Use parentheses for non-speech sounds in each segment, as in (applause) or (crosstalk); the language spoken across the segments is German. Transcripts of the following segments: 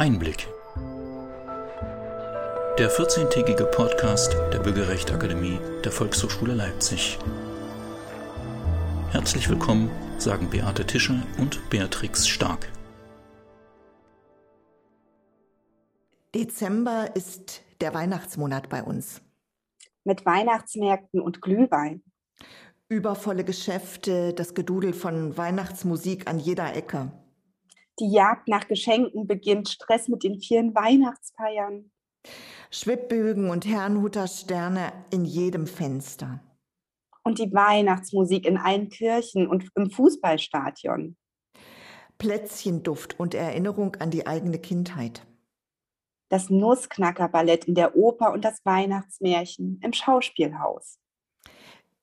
Einblick. Der 14-tägige Podcast der Bürgerrechtsakademie der Volkshochschule Leipzig. Herzlich willkommen, sagen Beate Tischer und Beatrix Stark. Dezember ist der Weihnachtsmonat bei uns. Mit Weihnachtsmärkten und Glühwein. Übervolle Geschäfte, das Gedudel von Weihnachtsmusik an jeder Ecke. Die Jagd nach Geschenken beginnt, Stress mit den vielen Weihnachtsfeiern. Schwibbögen und Herrnhuter Sterne in jedem Fenster. Und die Weihnachtsmusik in allen Kirchen und im Fußballstadion. Plätzchenduft und Erinnerung an die eigene Kindheit. Das Nussknackerballett in der Oper und das Weihnachtsmärchen im Schauspielhaus.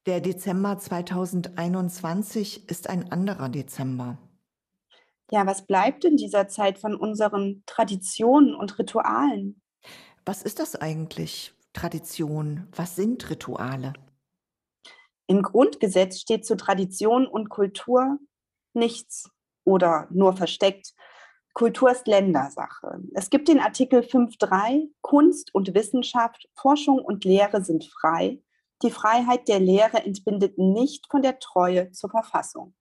Der Dezember 2021 ist ein anderer Dezember ja, was bleibt in dieser Zeit von unseren Traditionen und Ritualen? Was ist das eigentlich, Tradition? Was sind Rituale? Im Grundgesetz steht zu Tradition und Kultur nichts oder nur versteckt. Kultur ist Ländersache. Es gibt den Artikel 5.3, Kunst und Wissenschaft, Forschung und Lehre sind frei. Die Freiheit der Lehre entbindet nicht von der Treue zur Verfassung.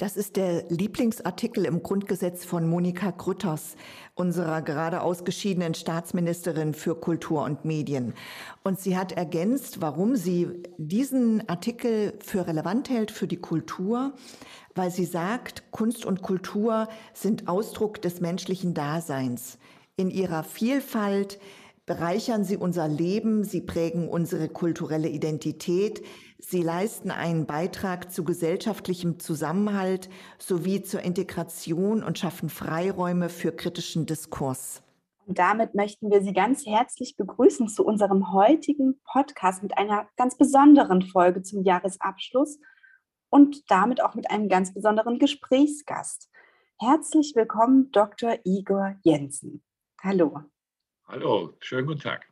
Das ist der Lieblingsartikel im Grundgesetz von Monika Grütters, unserer gerade ausgeschiedenen Staatsministerin für Kultur und Medien. Und sie hat ergänzt, warum sie diesen Artikel für relevant hält für die Kultur, weil sie sagt, Kunst und Kultur sind Ausdruck des menschlichen Daseins. In ihrer Vielfalt bereichern sie unser Leben, sie prägen unsere kulturelle Identität, Sie leisten einen Beitrag zu gesellschaftlichem Zusammenhalt sowie zur Integration und schaffen Freiräume für kritischen Diskurs. Und damit möchten wir Sie ganz herzlich begrüßen zu unserem heutigen Podcast mit einer ganz besonderen Folge zum Jahresabschluss und damit auch mit einem ganz besonderen Gesprächsgast. Herzlich willkommen, Dr. Igor Jensen. Hallo. Hallo, schönen guten Tag.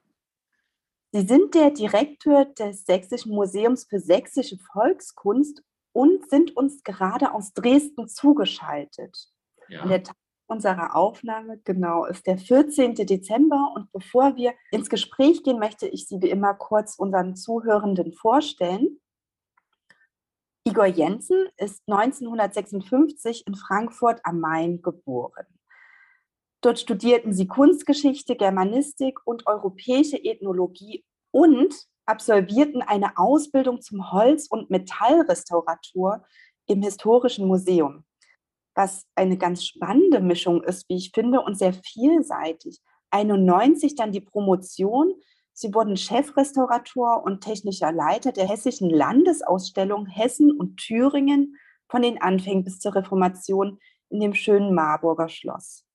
Sie sind der Direktor des Sächsischen Museums für Sächsische Volkskunst und sind uns gerade aus Dresden zugeschaltet. Ja. Und der Tag unserer Aufnahme, genau, ist der 14. Dezember. Und bevor wir ins Gespräch gehen, möchte ich Sie wie immer kurz unseren Zuhörenden vorstellen. Igor Jensen ist 1956 in Frankfurt am Main geboren. Dort studierten sie Kunstgeschichte, Germanistik und europäische Ethnologie und absolvierten eine Ausbildung zum Holz- und Metallrestaurator im Historischen Museum, was eine ganz spannende Mischung ist, wie ich finde, und sehr vielseitig. 91 dann die Promotion. Sie wurden Chefrestaurator und technischer Leiter der Hessischen Landesausstellung Hessen und Thüringen von den Anfängen bis zur Reformation in dem schönen Marburger Schloss.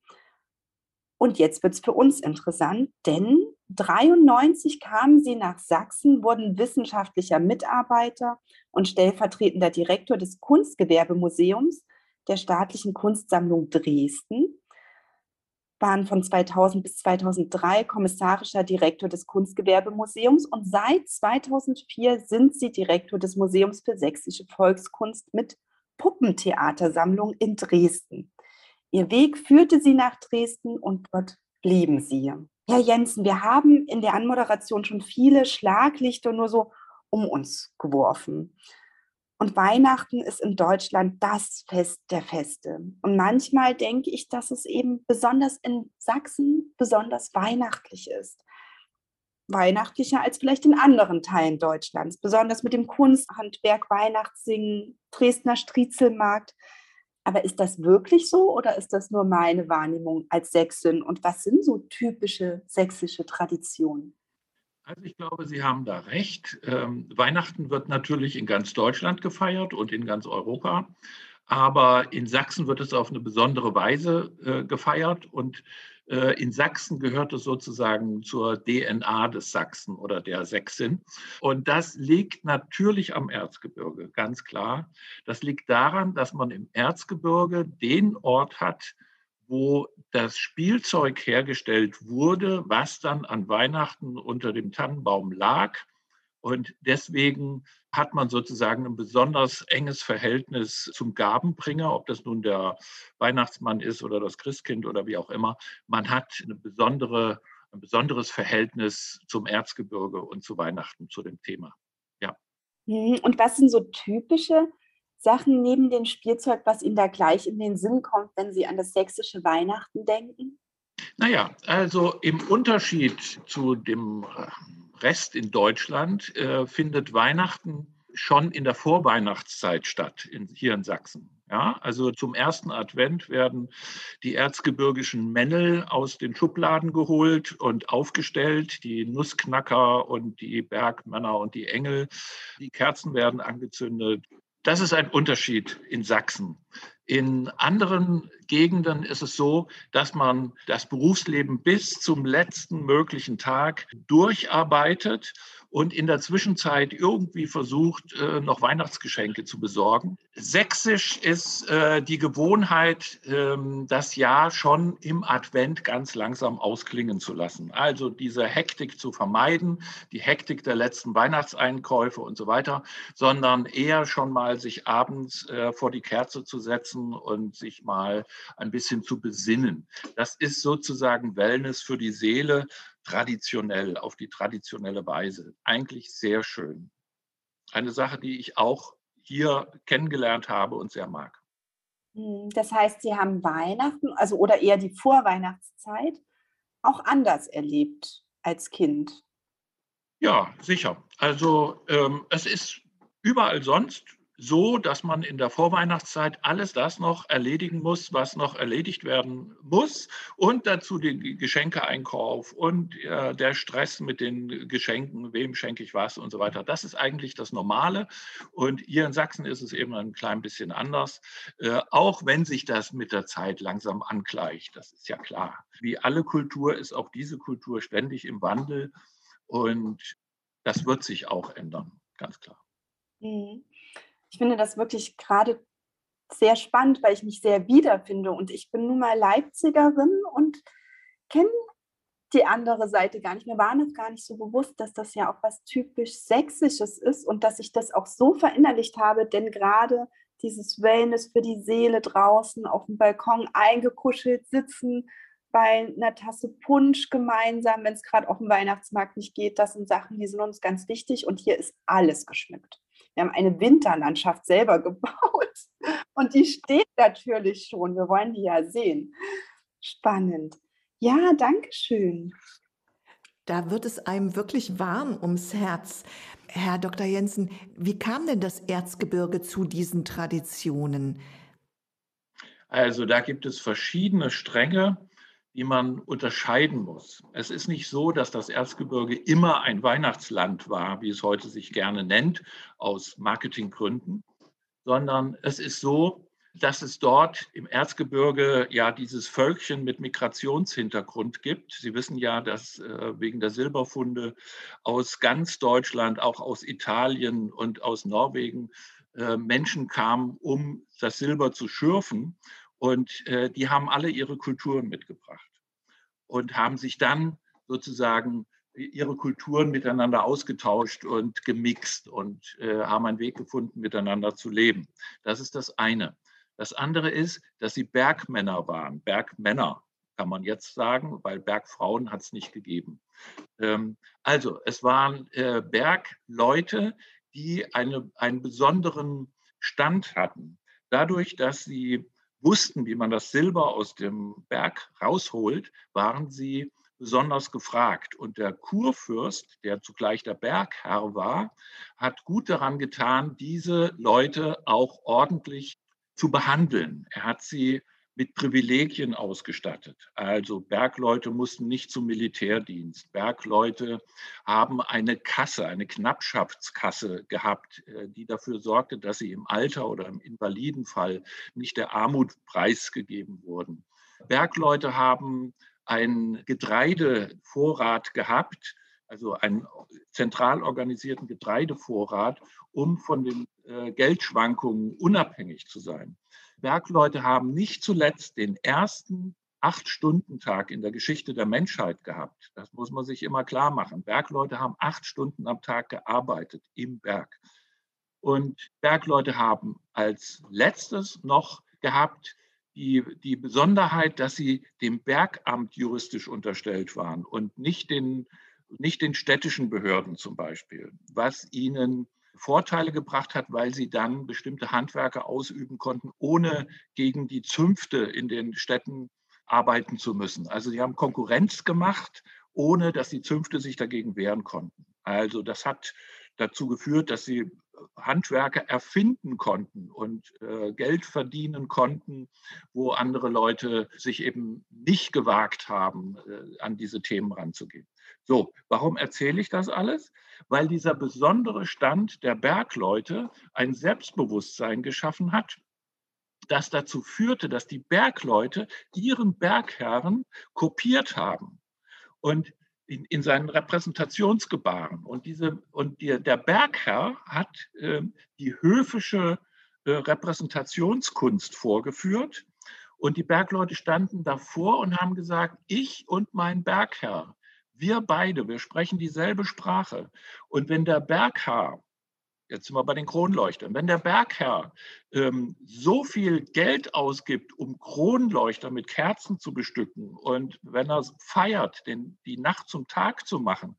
Und jetzt wird es für uns interessant, denn 93 kamen sie nach Sachsen, wurden wissenschaftlicher Mitarbeiter und stellvertretender Direktor des Kunstgewerbemuseums der Staatlichen Kunstsammlung Dresden, waren von 2000 bis 2003 kommissarischer Direktor des Kunstgewerbemuseums und seit 2004 sind sie Direktor des Museums für sächsische Volkskunst mit Puppentheatersammlung in Dresden. Ihr Weg führte sie nach Dresden und dort blieben sie. Herr Jensen, wir haben in der Anmoderation schon viele Schlaglichter nur so um uns geworfen. Und Weihnachten ist in Deutschland das Fest der Feste. Und manchmal denke ich, dass es eben besonders in Sachsen besonders weihnachtlich ist. Weihnachtlicher als vielleicht in anderen Teilen Deutschlands, besonders mit dem Kunsthandwerk, Weihnachtssingen, Dresdner Striezelmarkt. Aber ist das wirklich so oder ist das nur meine Wahrnehmung als Sächsin? Und was sind so typische sächsische Traditionen? Also ich glaube, Sie haben da recht. Ähm, Weihnachten wird natürlich in ganz Deutschland gefeiert und in ganz Europa. Aber in Sachsen wird es auf eine besondere Weise äh, gefeiert. Und in Sachsen gehört es sozusagen zur DNA des Sachsen oder der Sächsin. Und das liegt natürlich am Erzgebirge, ganz klar. Das liegt daran, dass man im Erzgebirge den Ort hat, wo das Spielzeug hergestellt wurde, was dann an Weihnachten unter dem Tannenbaum lag Und deswegen hat man sozusagen ein besonders enges Verhältnis zum Gabenbringer, ob das nun der Weihnachtsmann ist oder das Christkind oder wie auch immer. Man hat eine besondere, ein besonderes Verhältnis zum Erzgebirge und zu Weihnachten, zu dem Thema. Ja. Mhm. Und was sind so typische Sachen neben dem Spielzeug, was Ihnen da gleich in den Sinn kommt, wenn Sie an das sächsische Weihnachten denken? Naja, also im Unterschied zu dem Rest in Deutschland äh, findet Weihnachten schon in der Vorweihnachtszeit statt, in, hier in Sachsen. Ja, also zum ersten Advent werden die erzgebirgischen Männel aus den Schubladen geholt und aufgestellt, die Nussknacker und die Bergmänner und die Engel. Die Kerzen werden angezündet. Das ist ein Unterschied in Sachsen. In anderen Gegenden ist es so, dass man das Berufsleben bis zum letzten möglichen Tag durcharbeitet und in der Zwischenzeit irgendwie versucht, äh, noch Weihnachtsgeschenke zu besorgen. Sächsisch ist äh, die Gewohnheit, ähm, das Jahr schon im Advent ganz langsam ausklingen zu lassen. Also diese Hektik zu vermeiden, die Hektik der letzten Weihnachtseinkäufe und so weiter, sondern eher schon mal sich abends äh, vor die Kerze zu setzen und sich mal ein bisschen zu besinnen. Das ist sozusagen Wellness für die Seele traditionell, auf die traditionelle Weise. Eigentlich sehr schön. Eine Sache, die ich auch hier kennengelernt habe und sehr mag. Hm, das heißt, Sie haben Weihnachten, also oder eher die Vorweihnachtszeit, auch anders erlebt als Kind. Ja, sicher. Also ähm, es ist überall sonst so, dass man in der Vorweihnachtszeit alles das noch erledigen muss, was noch erledigt werden muss und dazu den Geschenkeeinkauf und äh, der Stress mit den Geschenken, wem schenke ich was und so weiter. Das ist eigentlich das Normale und hier in Sachsen ist es eben ein klein bisschen anders, äh, auch wenn sich das mit der Zeit langsam angleicht. Das ist ja klar. Wie alle Kultur ist auch diese Kultur ständig im Wandel und das wird sich auch ändern, ganz klar. Mhm ich finde das wirklich gerade sehr spannend, weil ich mich sehr wiederfinde. Und ich bin nun mal Leipzigerin und kenne die andere Seite gar nicht. Mir war noch gar nicht so bewusst, dass das ja auch was typisch Sächsisches ist und dass ich das auch so verinnerlicht habe, denn gerade dieses Wellness für die Seele draußen auf dem Balkon eingekuschelt sitzen, bei einer Tasse Punsch gemeinsam, wenn es gerade auf dem Weihnachtsmarkt nicht geht, das sind Sachen, die sind uns ganz wichtig und hier ist alles geschmückt. Wir haben eine Winterlandschaft selber (laughs) gebaut und die steht natürlich schon. Wir wollen die ja sehen. Spannend. Ja, danke schön. Da wird es einem wirklich warm ums Herz. Herr Dr. Jensen, wie kam denn das Erzgebirge zu diesen Traditionen? Also da gibt es verschiedene Stränge die man unterscheiden muss. Es ist nicht so, dass das Erzgebirge immer ein Weihnachtsland war, wie es heute sich gerne nennt, aus Marketinggründen, sondern es ist so, dass es dort im Erzgebirge ja dieses Völkchen mit Migrationshintergrund gibt. Sie wissen ja, dass äh, wegen der Silberfunde aus ganz Deutschland, auch aus Italien und aus Norwegen äh, Menschen kamen, um das Silber zu schürfen. Und äh, die haben alle ihre Kulturen mitgebracht und haben sich dann sozusagen ihre Kulturen miteinander ausgetauscht und gemixt und äh, haben einen Weg gefunden, miteinander zu leben. Das ist das eine. Das andere ist, dass sie Bergmänner waren. Bergmänner kann man jetzt sagen, weil Bergfrauen hat es nicht gegeben. Ähm, also es waren äh, Bergleute, die eine, einen besonderen Stand hatten. Dadurch, dass sie wussten, wie man das Silber aus dem Berg rausholt, waren sie besonders gefragt. Und der Kurfürst, der zugleich der Bergherr war, hat gut daran getan, diese Leute auch ordentlich zu behandeln. Er hat sie mit Privilegien ausgestattet. Also Bergleute mussten nicht zum Militärdienst. Bergleute haben eine Kasse, eine Knappschaftskasse gehabt, äh, die dafür sorgte, dass sie im Alter oder im Invalidenfall nicht der Armut preisgegeben wurden. Bergleute haben einen Getreidevorrat gehabt, also einen zentral organisierten Getreidevorrat, um von den äh, Geldschwankungen unabhängig zu sein. Bergleute haben nicht zuletzt den ersten Acht-Stunden-Tag in der Geschichte der Menschheit gehabt. Das muss man sich immer klar machen. Bergleute haben acht Stunden am Tag gearbeitet im Berg. Und Bergleute haben als letztes noch gehabt die, die Besonderheit, dass sie dem Bergamt juristisch unterstellt waren und nicht den, nicht den städtischen Behörden zum Beispiel, was ihnen Vorteile gebracht hat, weil sie dann bestimmte Handwerke ausüben konnten, ohne gegen die Zünfte in den Städten arbeiten zu müssen. Also sie haben Konkurrenz gemacht, ohne dass die Zünfte sich dagegen wehren konnten. Also das hat dazu geführt, dass sie Handwerke erfinden konnten und äh, Geld verdienen konnten, wo andere Leute sich eben nicht gewagt haben, äh, an diese Themen ranzugehen. So, warum erzähle ich das alles? Weil dieser besondere Stand der Bergleute ein Selbstbewusstsein geschaffen hat, das dazu führte, dass die Bergleute ihren Bergherren kopiert haben. Und in, in seinen Repräsentationsgebaren. Und, diese, und die, der Bergherr hat äh, die höfische äh, Repräsentationskunst vorgeführt. Und die Bergleute standen davor und haben gesagt, ich und mein Bergherr, wir beide, wir sprechen dieselbe Sprache. Und wenn der Bergherr Jetzt sind wir bei den Kronleuchtern. Wenn der Bergherr ähm, so viel Geld ausgibt, um Kronleuchter mit Kerzen zu bestücken und wenn er feiert, den, die Nacht zum Tag zu machen,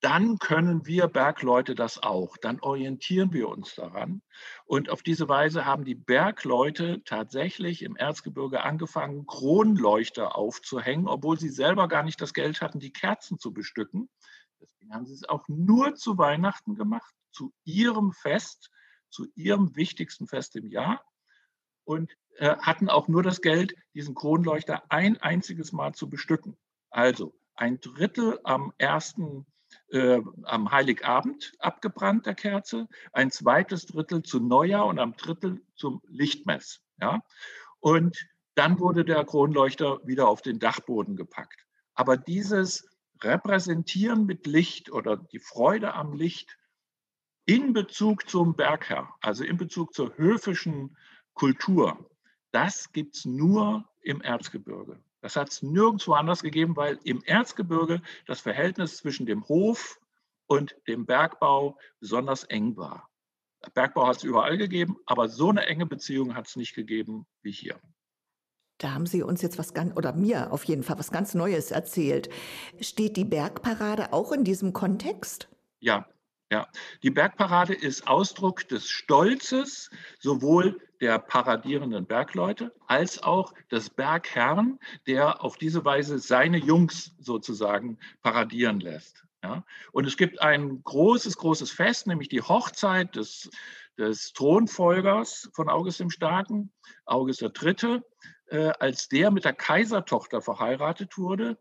dann können wir Bergleute das auch. Dann orientieren wir uns daran. Und auf diese Weise haben die Bergleute tatsächlich im Erzgebirge angefangen, Kronleuchter aufzuhängen, obwohl sie selber gar nicht das Geld hatten, die Kerzen zu bestücken. Deswegen haben sie es auch nur zu Weihnachten gemacht zu ihrem Fest, zu ihrem wichtigsten Fest im Jahr und äh, hatten auch nur das Geld, diesen Kronleuchter ein einziges Mal zu bestücken. Also ein Drittel am ersten, äh, am Heiligabend abgebrannt der Kerze, ein zweites Drittel zu Neujahr und am Drittel zum Lichtmess. Ja? Und dann wurde der Kronleuchter wieder auf den Dachboden gepackt. Aber dieses Repräsentieren mit Licht oder die Freude am Licht in Bezug zum Bergherr, also in Bezug zur höfischen Kultur, das gibt es nur im Erzgebirge. Das hat es nirgendwo anders gegeben, weil im Erzgebirge das Verhältnis zwischen dem Hof und dem Bergbau besonders eng war. Bergbau hat es überall gegeben, aber so eine enge Beziehung hat es nicht gegeben wie hier. Da haben Sie uns jetzt was ganz, oder mir auf jeden Fall was ganz Neues erzählt. Steht die Bergparade auch in diesem Kontext? Ja, ja, die Bergparade ist Ausdruck des Stolzes sowohl der paradierenden Bergleute als auch des Bergherrn, der auf diese Weise seine Jungs sozusagen paradieren lässt. Ja, und es gibt ein großes, großes Fest, nämlich die Hochzeit des, des Thronfolgers von August dem Starken, August III. Äh, als der mit der Kaisertochter verheiratet wurde,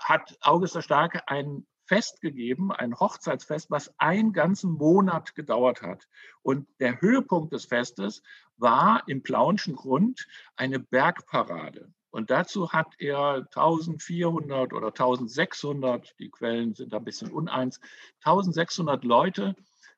hat August der Starke ein Fest gegeben, ein Hochzeitsfest, was einen ganzen Monat gedauert hat. Und der Höhepunkt des Festes war im Plaunschen Grund eine Bergparade. Und dazu hat er 1400 oder 1600, die Quellen sind ein bisschen uneins, 1600 Leute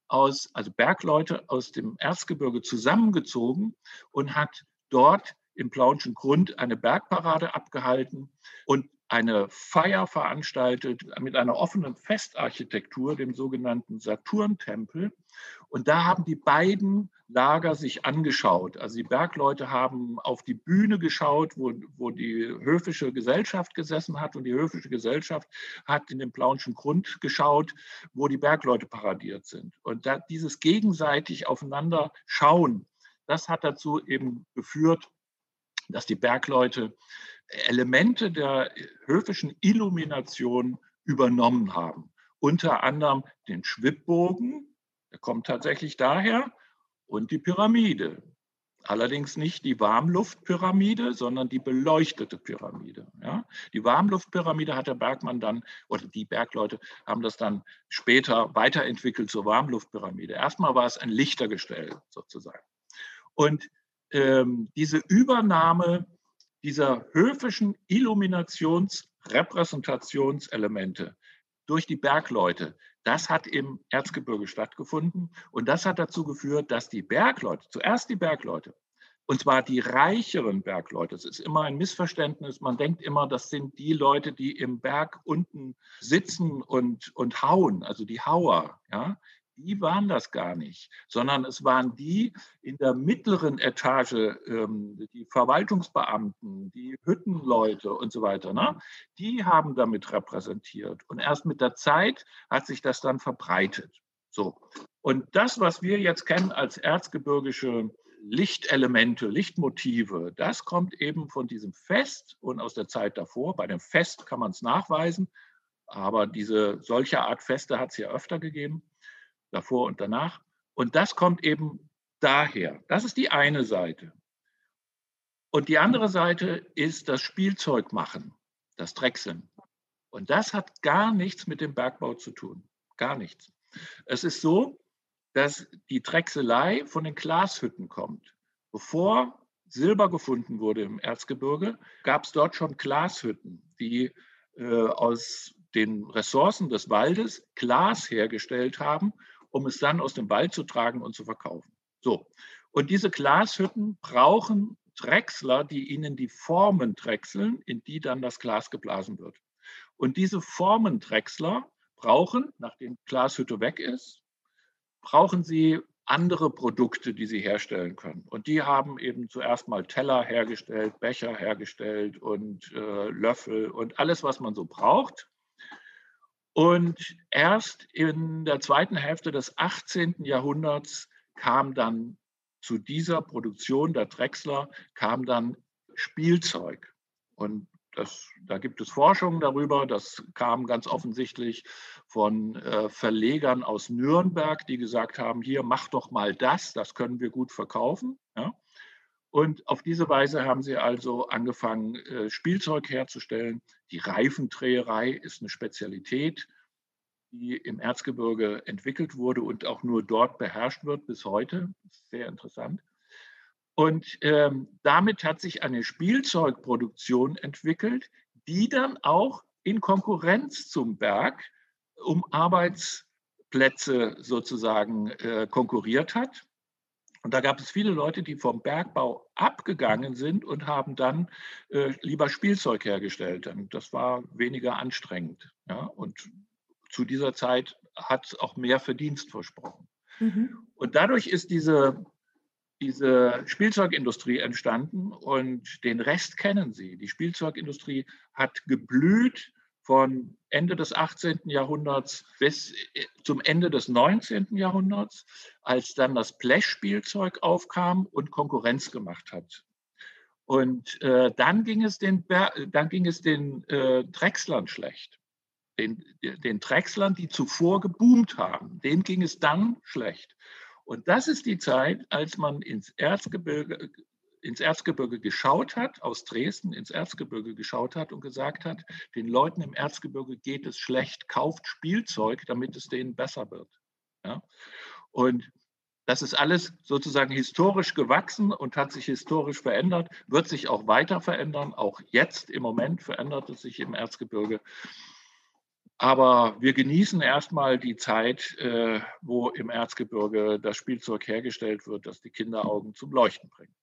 aus, also Bergleute aus dem Erzgebirge zusammengezogen und hat dort im Plaunschen Grund eine Bergparade abgehalten. Und eine Feier veranstaltet mit einer offenen Festarchitektur, dem sogenannten Saturntempel. Und da haben die beiden Lager sich angeschaut. Also die Bergleute haben auf die Bühne geschaut, wo, wo die höfische Gesellschaft gesessen hat. Und die höfische Gesellschaft hat in den Plaunschen Grund geschaut, wo die Bergleute paradiert sind. Und da, dieses gegenseitig aufeinander schauen, das hat dazu eben geführt, dass die Bergleute Elemente der höfischen Illumination übernommen haben. Unter anderem den Schwibbogen, der kommt tatsächlich daher, und die Pyramide. Allerdings nicht die Warmluftpyramide, sondern die beleuchtete Pyramide. Ja? Die Warmluftpyramide hat der Bergmann dann, oder die Bergleute haben das dann später weiterentwickelt zur Warmluftpyramide. Erstmal war es ein Lichtergestell sozusagen. Und ähm, diese Übernahme dieser höfischen Illuminations-Repräsentationselemente durch die Bergleute, das hat im Erzgebirge stattgefunden und das hat dazu geführt, dass die Bergleute, zuerst die Bergleute, Und zwar die reicheren Bergleute. Das ist immer ein Missverständnis. Man denkt immer, das sind die Leute, die im Berg unten sitzen und, und hauen, also die Hauer. Ja? Die waren das gar nicht, sondern es waren die in der mittleren Etage, ähm, die Verwaltungsbeamten, die Hüttenleute und so weiter. Ne? Die haben damit repräsentiert. Und erst mit der Zeit hat sich das dann verbreitet. So. Und das, was wir jetzt kennen als erzgebirgische Lichtelemente, Lichtmotive, das kommt eben von diesem Fest und aus der Zeit davor. Bei dem Fest kann man es nachweisen, aber diese solche Art Feste hat es ja öfter gegeben, davor und danach. Und das kommt eben daher. Das ist die eine Seite. Und die andere Seite ist das Spielzeugmachen, das Drechseln. Und das hat gar nichts mit dem Bergbau zu tun. Gar nichts. Es ist so, dass die Drechselei von den Glashütten kommt. Bevor Silber gefunden wurde im Erzgebirge, gab es dort schon Glashütten, die äh, aus den Ressourcen des Waldes Glas hergestellt haben, um es dann aus dem Wald zu tragen und zu verkaufen. So. Und diese Glashütten brauchen Drechsler, die ihnen die Formen drechseln, in die dann das Glas geblasen wird. Und diese Formendrechsler brauchen, nachdem Glashütte weg ist, brauchen sie andere Produkte, die sie herstellen können. Und die haben eben zuerst mal Teller hergestellt, Becher hergestellt und äh, Löffel und alles, was man so braucht. Und erst in der zweiten Hälfte des 18. Jahrhunderts kam dann zu dieser Produktion der Drechsler kam dann Spielzeug. Und das, da gibt es Forschungen darüber. Das kam ganz offensichtlich von äh, Verlegern aus Nürnberg, die gesagt haben, hier mach doch mal das, das können wir gut verkaufen. Ja? Und auf diese Weise haben sie also angefangen, äh, Spielzeug herzustellen. Die Reifendreherei ist eine Spezialität, die im Erzgebirge entwickelt wurde und auch nur dort beherrscht wird bis heute. Sehr interessant. Und ähm, damit hat sich eine Spielzeugproduktion entwickelt, die dann auch in Konkurrenz zum Berg um Arbeitsplätze sozusagen äh, konkurriert hat. Und da gab es viele Leute, die vom Bergbau abgegangen sind und haben dann äh, lieber Spielzeug hergestellt. Und das war weniger anstrengend. Ja? Und zu dieser Zeit hat es auch mehr Verdienst versprochen. Mhm. Und dadurch ist diese diese Spielzeugindustrie entstanden und den Rest kennen Sie. Die Spielzeugindustrie hat geblüht von Ende des 18. Jahrhunderts bis äh, zum Ende des 19. Jahrhunderts, als dann das Blechspielzeug aufkam und Konkurrenz gemacht hat. Und äh, dann ging es den, dann ging es den äh, Drechslern schlecht. Den, den Drechslern, die zuvor geboomt haben, denen ging es dann schlecht. Und das ist die Zeit, als man ins Erzgebirge, ins Erzgebirge geschaut hat, aus Dresden ins Erzgebirge geschaut hat und gesagt hat, den Leuten im Erzgebirge geht es schlecht, kauft Spielzeug, damit es denen besser wird. Ja? Und das ist alles sozusagen historisch gewachsen und hat sich historisch verändert, wird sich auch weiter verändern. Auch jetzt im Moment verändert es sich im Erzgebirge. Aber wir genießen erstmal die Zeit, äh, wo im Erzgebirge das Spielzeug hergestellt wird, das die Kinderaugen zum Leuchten bringt.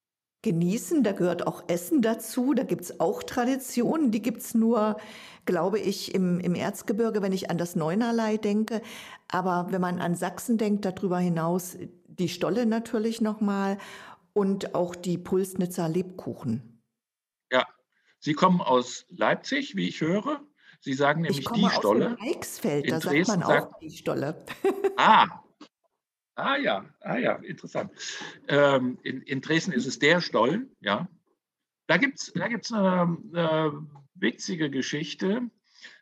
Genießen, da gehört auch Essen dazu, da gibt es auch Traditionen, die gibt es nur, glaube ich, im, im Erzgebirge, wenn ich an das Neunerlei denke. Aber wenn man an Sachsen denkt, darüber hinaus die Stolle natürlich nochmal und auch die Pulsnitzer Lebkuchen. Ja, Sie kommen aus Leipzig, wie ich höre. Sie sagen nämlich ich komme die Stolle. Aus Eichsfeld, da sagt man auch sagt, die Stolle. ah, (laughs) ah ja, ah ja, interessant. Ähm, in, in, Dresden ist es der Stollen, ja. Da gibt es da gibt's eine, eine witzige Geschichte.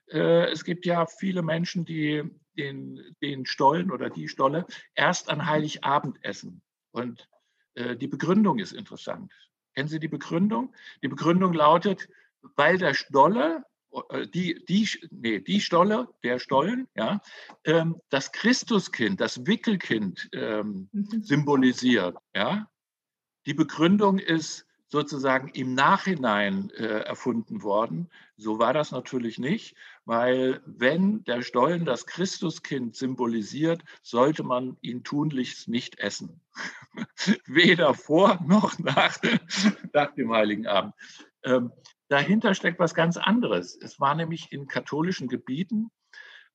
Äh, es gibt ja viele Menschen, die den, den Stollen oder die Stolle erst an Heiligabend essen. Und äh, die Begründung ist interessant. Kennen Sie die Begründung? Die Begründung lautet, weil der Stolle die, die, nee, die Stolle, der Stollen, ja, ähm, das Christuskind, das Wickelkind ähm, mhm. symbolisiert. Ja. Die Begründung ist, sozusagen im Nachhinein äh, erfunden worden. So war das natürlich nicht, weil wenn der Stollen das Christuskind symbolisiert, sollte man ihn tunlichst nicht essen. (laughs) Weder vor noch nach, (laughs) nach dem Heiligen Abend. Ähm, dahinter steckt was ganz anderes. Es war nämlich in katholischen Gebieten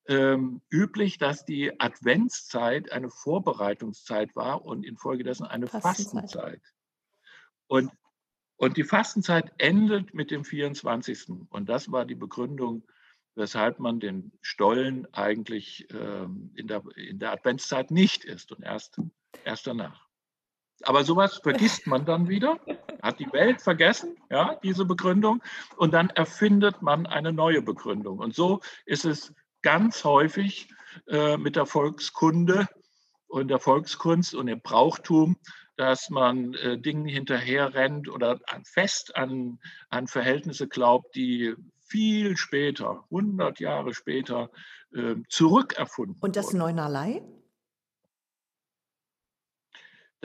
ähm, üblich, dass die Adventszeit eine Vorbereitungszeit war und infolgedessen eine Fastenzeit. Fastenzeit. Und und die Fastenzeit endet mit dem 24. Und das war die Begründung, weshalb man den Stollen eigentlich ähm, in, der, in der Adventszeit nicht isst und erst, erst danach. Aber sowas vergisst man dann wieder, hat die Welt vergessen, ja, diese Begründung, und dann erfindet man eine neue Begründung. Und so ist es ganz häufig äh, mit der Volkskunde und der Volkskunst und dem Brauchtum, dass man äh, Dingen hinterherrennt oder an, fest an, an Verhältnisse glaubt, die viel später, 100 Jahre später, äh, zurückerfunden Und das Neunerlei?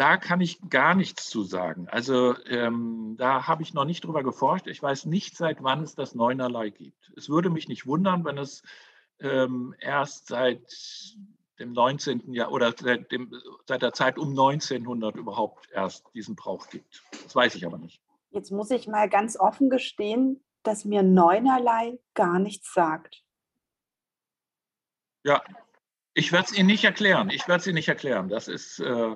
Da kann ich gar nichts zu sagen. Also ähm, da habe ich noch nicht drüber geforscht. Ich weiß nicht, seit wann es das Neunerlei gibt. Es würde mich nicht wundern, wenn es ähm, erst seit dem 19. Jahr oder seit, dem, seit der Zeit um 1900 überhaupt erst diesen Brauch gibt. Das weiß ich aber nicht. Jetzt muss ich mal ganz offen gestehen, dass mir Neunerlei gar nichts sagt. Ja, ich werde es Ihnen nicht erklären. Ich werde es Ihnen nicht erklären. Das ist, äh,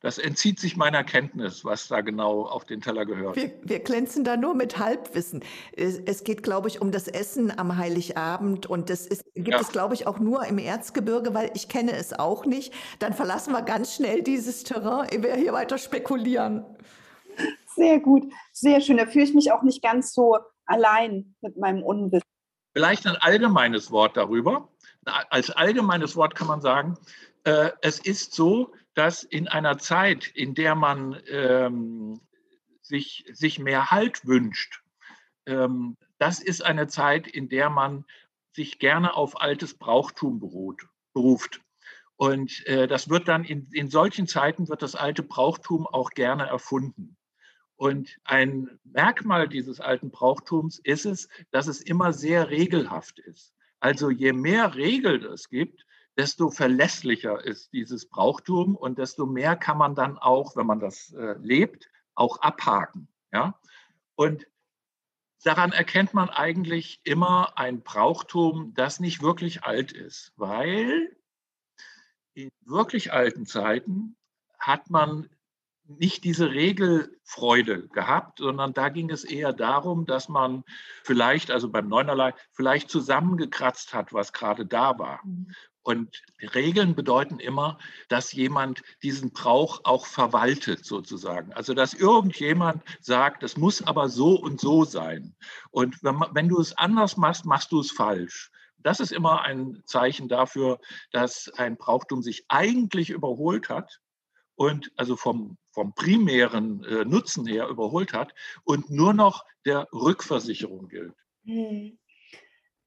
das entzieht sich meiner Kenntnis, was da genau auf den Teller gehört. Wir, wir glänzen da nur mit Halbwissen. Es, es geht, glaube ich, um das Essen am Heiligabend und das ist, gibt ja. es, glaube ich, auch nur im Erzgebirge, weil ich kenne es auch nicht. Dann verlassen wir ganz schnell dieses Terrain, ehe wir hier weiter spekulieren. Sehr gut, sehr schön. Da fühle ich mich auch nicht ganz so allein mit meinem Unwissen. Vielleicht ein allgemeines Wort darüber. Als allgemeines Wort kann man sagen, äh, es ist so, dass in einer Zeit, in der man ähm, sich, sich mehr Halt wünscht, ähm, das ist eine Zeit, in der man sich gerne auf altes Brauchtum beruht, beruft. Und äh, das wird dann in, in solchen Zeiten wird das alte Brauchtum auch gerne erfunden. Und ein Merkmal dieses alten Brauchtums ist es, dass es immer sehr regelhaft ist. Also je mehr Regeln es gibt, desto verlässlicher ist dieses Brauchtum und desto mehr kann man dann auch, wenn man das äh, lebt, auch abhaken. Ja? Und daran erkennt man eigentlich immer ein Brauchtum, das nicht wirklich alt ist, weil in wirklich alten Zeiten hat man nicht diese Regelfreude gehabt, sondern da ging es eher darum, dass man vielleicht, also beim Neunerlei, vielleicht zusammengekratzt hat, was gerade da war. Und Regeln bedeuten immer, dass jemand diesen Brauch auch verwaltet, sozusagen. Also, dass irgendjemand sagt, es muss aber so und so sein. Und wenn, wenn du es anders machst, machst du es falsch. Das ist immer ein Zeichen dafür, dass ein Brauchtum sich eigentlich überholt hat und also vom, vom primären äh, Nutzen her überholt hat und nur noch der Rückversicherung gilt. Hm.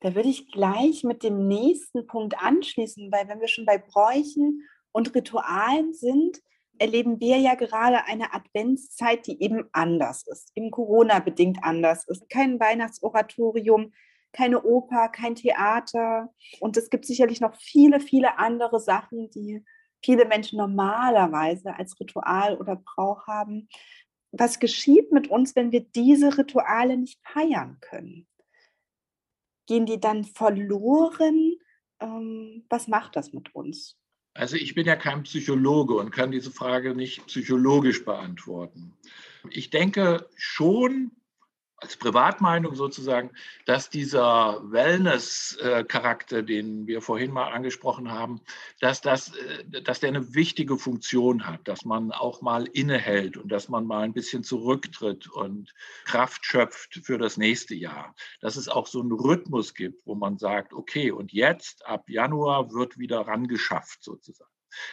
Da würde ich gleich mit dem nächsten Punkt anschließen, weil wenn wir schon bei Bräuchen und Ritualen sind, erleben wir ja gerade eine Adventszeit, die eben anders ist, eben Corona-bedingt anders ist. Kein Weihnachtsoratorium, keine Oper, kein Theater. Und es gibt sicherlich noch viele, viele andere Sachen, die viele Menschen normalerweise als Ritual oder Brauch haben. Was geschieht mit uns, wenn wir diese Rituale nicht feiern können? Gehen die dann verloren? Ähm, was macht das mit uns? Also ich bin ja kein Psychologe und kann diese Frage nicht psychologisch beantworten. Ich denke schon, als Privatmeinung sozusagen, dass dieser Wellness-Charakter, den wir vorhin mal angesprochen haben, dass, das, äh, dass der eine wichtige Funktion hat, dass man auch mal innehält und dass man mal ein bisschen zurücktritt und Kraft schöpft für das nächste Jahr. Dass es auch so einen Rhythmus gibt, wo man sagt, okay, und jetzt ab Januar wird wieder rangeschafft sozusagen.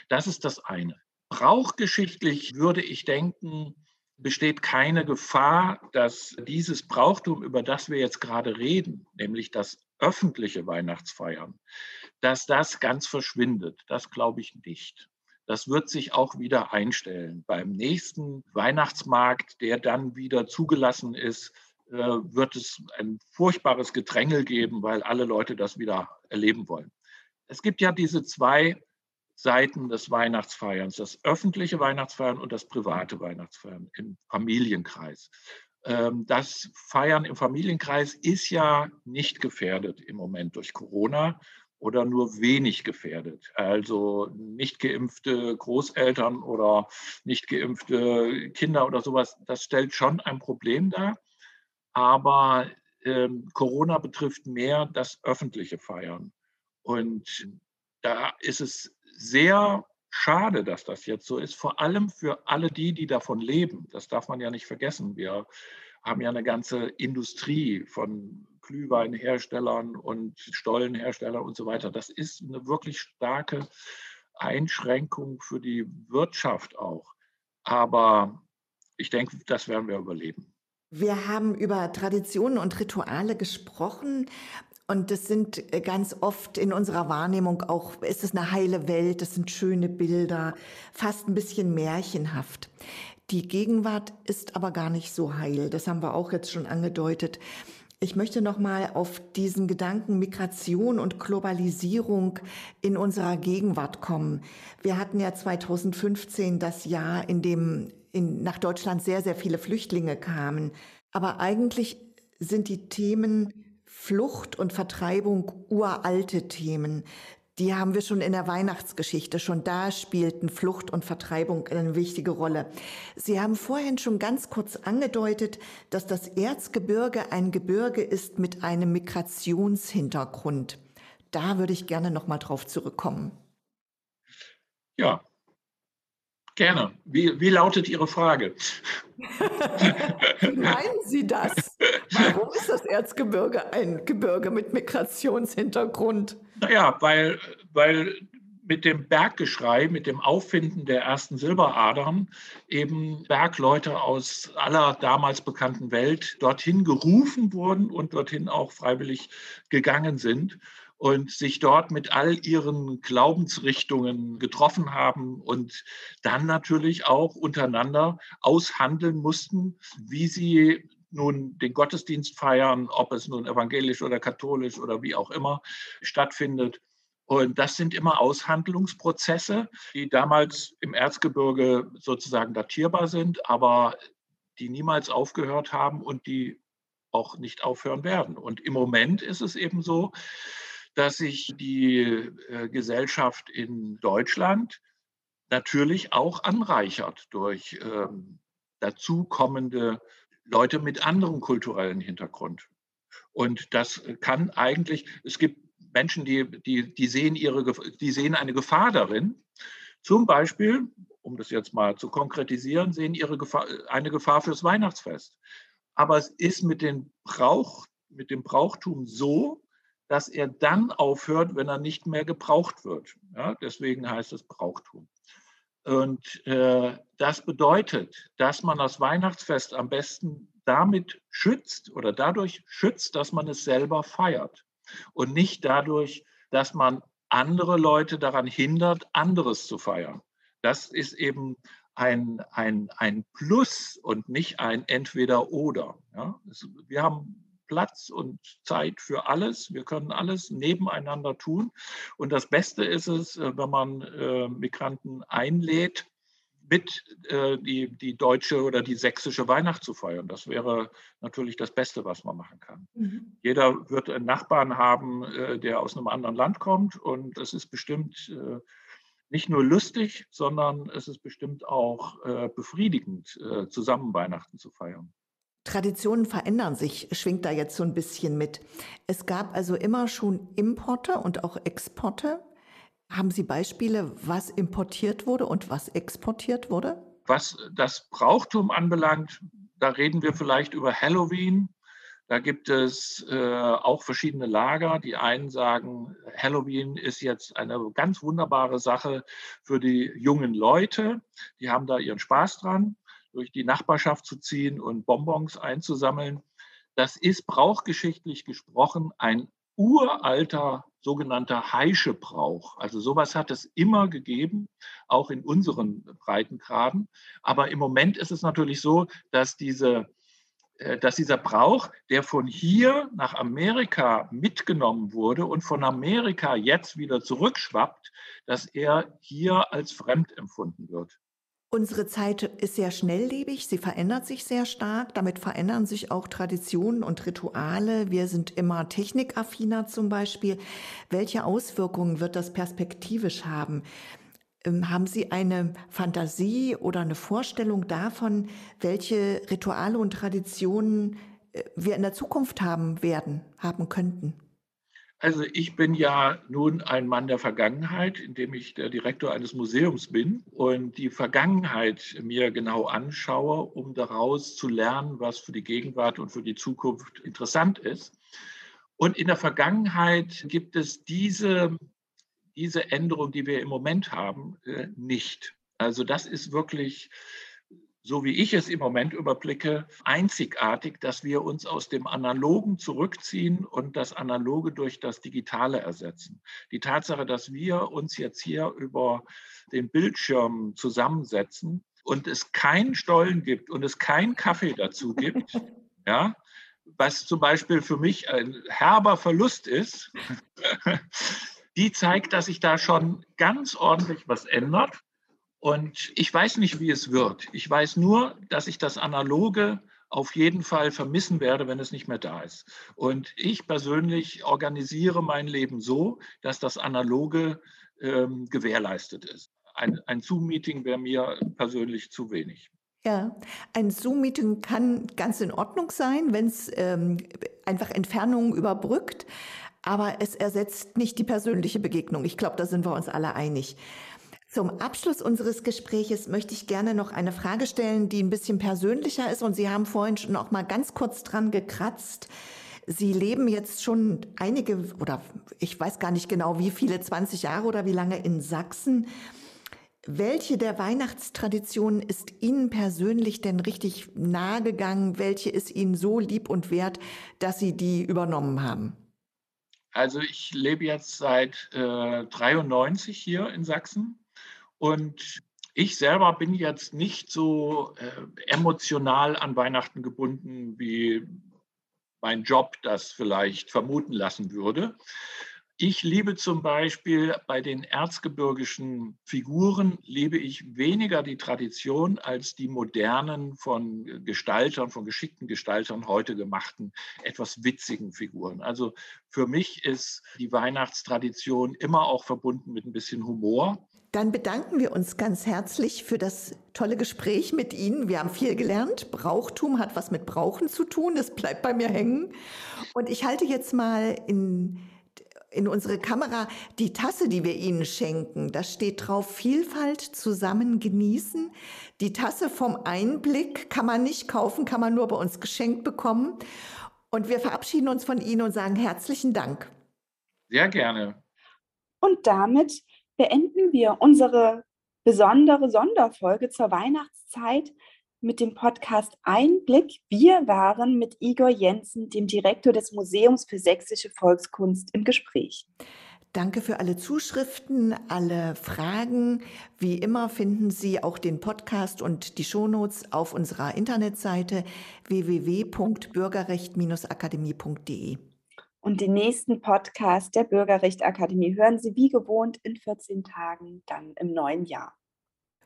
Das ist das eine. Brauchgeschichtlich würde ich denken, besteht keine Gefahr, dass dieses Brauchtum, über das wir jetzt gerade reden, nämlich das öffentliche Weihnachtsfeiern, dass das ganz verschwindet. Das glaube ich nicht. Das wird sich auch wieder einstellen. Beim nächsten Weihnachtsmarkt, der dann wieder zugelassen ist, äh, wird es ein furchtbares Gedrängel geben, weil alle Leute das wieder erleben wollen. Es gibt ja diese zwei Seiten des Weihnachtsfeierns, das öffentliche Weihnachtsfeiern und das private Weihnachtsfeiern im Familienkreis. Ähm, das Feiern im Familienkreis ist ja nicht gefährdet im Moment durch Corona oder nur wenig gefährdet. Also nicht geimpfte Großeltern oder nicht geimpfte Kinder oder sowas, das stellt schon ein Problem dar. Aber ähm, Corona betrifft mehr das öffentliche Feiern. Und da ist es sehr schade, dass das jetzt so ist, vor allem für alle die, die davon leben. Das darf man ja nicht vergessen. Wir haben ja eine ganze Industrie von Glühweinherstellern und Stollenherstellern und so weiter. Das ist eine wirklich starke Einschränkung für die Wirtschaft auch. Aber ich denke, das werden wir überleben. Wir haben über Traditionen und Rituale gesprochen. Und das sind äh, ganz oft in unserer Wahrnehmung auch, ist es eine heile Welt, das sind schöne Bilder, fast ein bisschen märchenhaft. Die Gegenwart ist aber gar nicht so heil. Das haben wir auch jetzt schon angedeutet. Ich möchte noch mal auf diesen Gedanken Migration und Globalisierung in unserer Gegenwart kommen. Wir hatten ja 2015 das Jahr, in dem in, nach Deutschland sehr, sehr viele Flüchtlinge kamen. Aber eigentlich sind die Themen Flucht und Vertreibung uralte Themen. Die haben wir schon in der Weihnachtsgeschichte. Schon da spielten Flucht und Vertreibung eine wichtige Rolle. Sie haben vorhin schon ganz kurz angedeutet, dass das Erzgebirge ein Gebirge ist mit einem Migrationshintergrund. Da würde ich gerne noch mal drauf zurückkommen. Ja, Gerne. Wie, wie lautet Ihre Frage? wie meinen Sie das? Warum ist das Erzgebirge ein Gebirge mit Migrationshintergrund? Naja, weil, weil mit dem Berggeschrei, mit dem Auffinden der ersten Silberadern eben Bergleute aus aller damals bekannten Welt dorthin gerufen wurden und dorthin auch freiwillig gegangen sind und sich dort mit all ihren Glaubensrichtungen getroffen haben und dann natürlich auch untereinander aushandeln mussten, wie sie nun den Gottesdienst feiern, ob es nun evangelisch oder katholisch oder wie auch immer stattfindet. Und das sind immer Aushandlungsprozesse, die damals im Erzgebirge sozusagen datierbar sind, aber die niemals aufgehört haben und die auch nicht aufhören werden. Und im Moment ist es eben so, dass sich die äh, Gesellschaft in Deutschland natürlich auch anreichert durch ähm, dazukommende Leute mit anderem kulturellen Hintergrund. Und das kann eigentlich, es gibt Menschen, die, die, die, sehen, ihre, die sehen eine Gefahr darin. Zum Beispiel, um das jetzt mal zu konkretisieren, sehen ihre Gefahr, eine Gefahr fürs Weihnachtsfest. Aber es ist mit, den Brauch, mit dem Brauchtum so, dass er dann aufhört, wenn er nicht mehr gebraucht wird. Ja, deswegen heißt es Brauchtum. Und äh, das bedeutet, dass man das Weihnachtsfest am besten damit schützt oder dadurch schützt, dass man es selber feiert und nicht dadurch, dass man andere Leute daran hindert, anderes zu feiern. Das ist eben ein, ein, ein Plus und nicht ein Entweder-Oder. Ja? Wir haben Platz und Zeit für alles. Wir können alles nebeneinander tun. Und das Beste ist es, äh, wenn man äh, Migranten einlädt, mit äh, die, die deutsche oder die sächsische Weihnacht zu feiern. Das wäre natürlich das Beste, was man machen kann. Mhm. Jeder wird einen Nachbarn haben, der aus einem anderen Land kommt. Und es ist bestimmt nicht nur lustig, sondern es ist bestimmt auch befriedigend, zusammen Weihnachten zu feiern. Traditionen verändern sich, schwingt da jetzt so ein bisschen mit. Es gab also immer schon Importe und auch Exporte. Haben Sie Beispiele, was importiert wurde und was exportiert wurde? Was das Brauchtum anbelangt, da reden wir vielleicht über Halloween. Da gibt es äh, auch verschiedene Lager. Die einen sagen, Halloween ist jetzt eine ganz wunderbare Sache für die jungen Leute. Die haben da ihren Spaß dran durch die Nachbarschaft zu ziehen und Bonbons einzusammeln. Das ist brauchgeschichtlich gesprochen ein uralter sogenannter Heischebrauch. Also sowas hat es immer gegeben, auch in unseren Breitengraden. Aber im Moment ist es natürlich so, dass diese äh, dass dieser Brauch, der von hier nach Amerika mitgenommen wurde und von Amerika jetzt wieder zurückschwappt, dass er hier als fremd empfunden wird. Unsere Zeit ist sehr schnelllebig, sie verändert sich sehr stark, damit verändern sich auch Traditionen und Rituale. Wir sind immer technikaffiner zum Beispiel. Welche Auswirkungen wird das perspektivisch haben? Ähm, haben Sie eine Fantasie oder eine Vorstellung davon, welche Rituale und Traditionen äh, wir in der Zukunft haben werden, haben könnten? Also ich bin ja nun ein Mann der Vergangenheit, indem ich der Direktor eines Museums bin und die Vergangenheit mir genau anschaue, um daraus zu lernen, was für die Gegenwart und für die Zukunft interessant ist. Und in der Vergangenheit gibt es diese diese Änderung, die wir im Moment haben, äh, nicht. Also das ist wirklich, so wie ich es im Moment überblicke, einzigartig, dass wir uns aus dem Analogen zurückziehen und das Analoge durch das Digitale ersetzen. Die Tatsache, dass wir uns jetzt hier über den Bildschirm zusammensetzen und es keinen Stollen gibt und es keinen Kaffee dazu gibt, (laughs) ja, was zum Beispiel für mich ein herber Verlust ist, (laughs) die zeigt, dass sich da schon ganz ordentlich was ändert. Und ich weiß nicht, wie es wird. Ich weiß nur, dass ich das Analoge auf jeden Fall vermissen werde, wenn es nicht mehr da ist. Und ich persönlich organisiere mein Leben so, dass das Analoge ähm, gewährleistet ist. Ein, ein Zoom-Meeting wäre mir persönlich zu wenig. Ja, ein Zoom-Meeting kann ganz in Ordnung sein, wenn es ähm, einfach Entfernungen überbrückt aber es ersetzt nicht die persönliche Begegnung. Ich glaube, da sind wir uns alle einig. Zum Abschluss unseres Gespräches möchte ich gerne noch eine Frage stellen, die ein bisschen persönlicher ist und Sie haben vorhin schon auch mal ganz kurz dran gekratzt. Sie leben jetzt schon einige oder ich weiß gar nicht genau, wie viele, 20 Jahre oder wie lange in Sachsen. Welche der Weihnachtstraditionen ist Ihnen persönlich denn richtig nahe gegangen? Welche ist Ihnen so lieb und wert, dass Sie die übernommen haben? Also ich lebe jetzt seit äh, 93 hier in Sachsen und ich selber bin jetzt nicht so äh, emotional an Weihnachten gebunden, wie mein Job das vielleicht vermuten lassen würde. Ich liebe zum Beispiel bei den erzgebirgischen Figuren, liebe ich weniger die Tradition als die modernen von Gestaltern, von geschickten Gestaltern heute gemachten, etwas witzigen Figuren. Also für mich ist die Weihnachtstradition immer auch verbunden mit ein bisschen Humor. Dann bedanken wir uns ganz herzlich für das tolle Gespräch mit Ihnen. Wir haben viel gelernt. Brauchtum hat was mit Brauchen zu tun. Das bleibt bei mir hängen. Und ich halte jetzt mal in in unsere Kamera die Tasse, die wir Ihnen schenken. Da steht drauf Vielfalt zusammen genießen. Die Tasse vom Einblick kann man nicht kaufen, kann man nur bei uns geschenkt bekommen. Und wir verabschieden uns von Ihnen und sagen herzlichen Dank. Sehr gerne. Und damit beenden wir unsere besondere Sonderfolge zur Weihnachtszeit mit dem Podcast Einblick. Wir waren mit Igor Jensen, dem Direktor des Museums für sächsische Volkskunst, im Gespräch. Danke für alle Zuschriften, alle Fragen. Wie immer finden Sie auch den Podcast und die Shownotes auf unserer Internetseite www.bürgerrecht-akademie.de. Und den nächsten Podcast der Bürgerrechtsakademie hören Sie wie gewohnt in 14 Tagen, dann im neuen Jahr.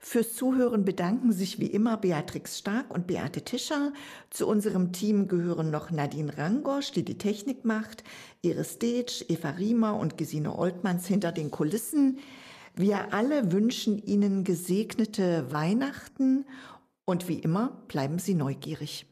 Fürs Zuhören bedanken sich wie immer Beatrix Stark und Beate Tischer. Zu unserem Team gehören noch Nadine Rangosch, die die Technik macht, Iris Stage, Eva Riemer und Gesine Oltmanns hinter den Kulissen. Wir alle wünschen Ihnen gesegnete Weihnachten und wie immer bleiben Sie neugierig.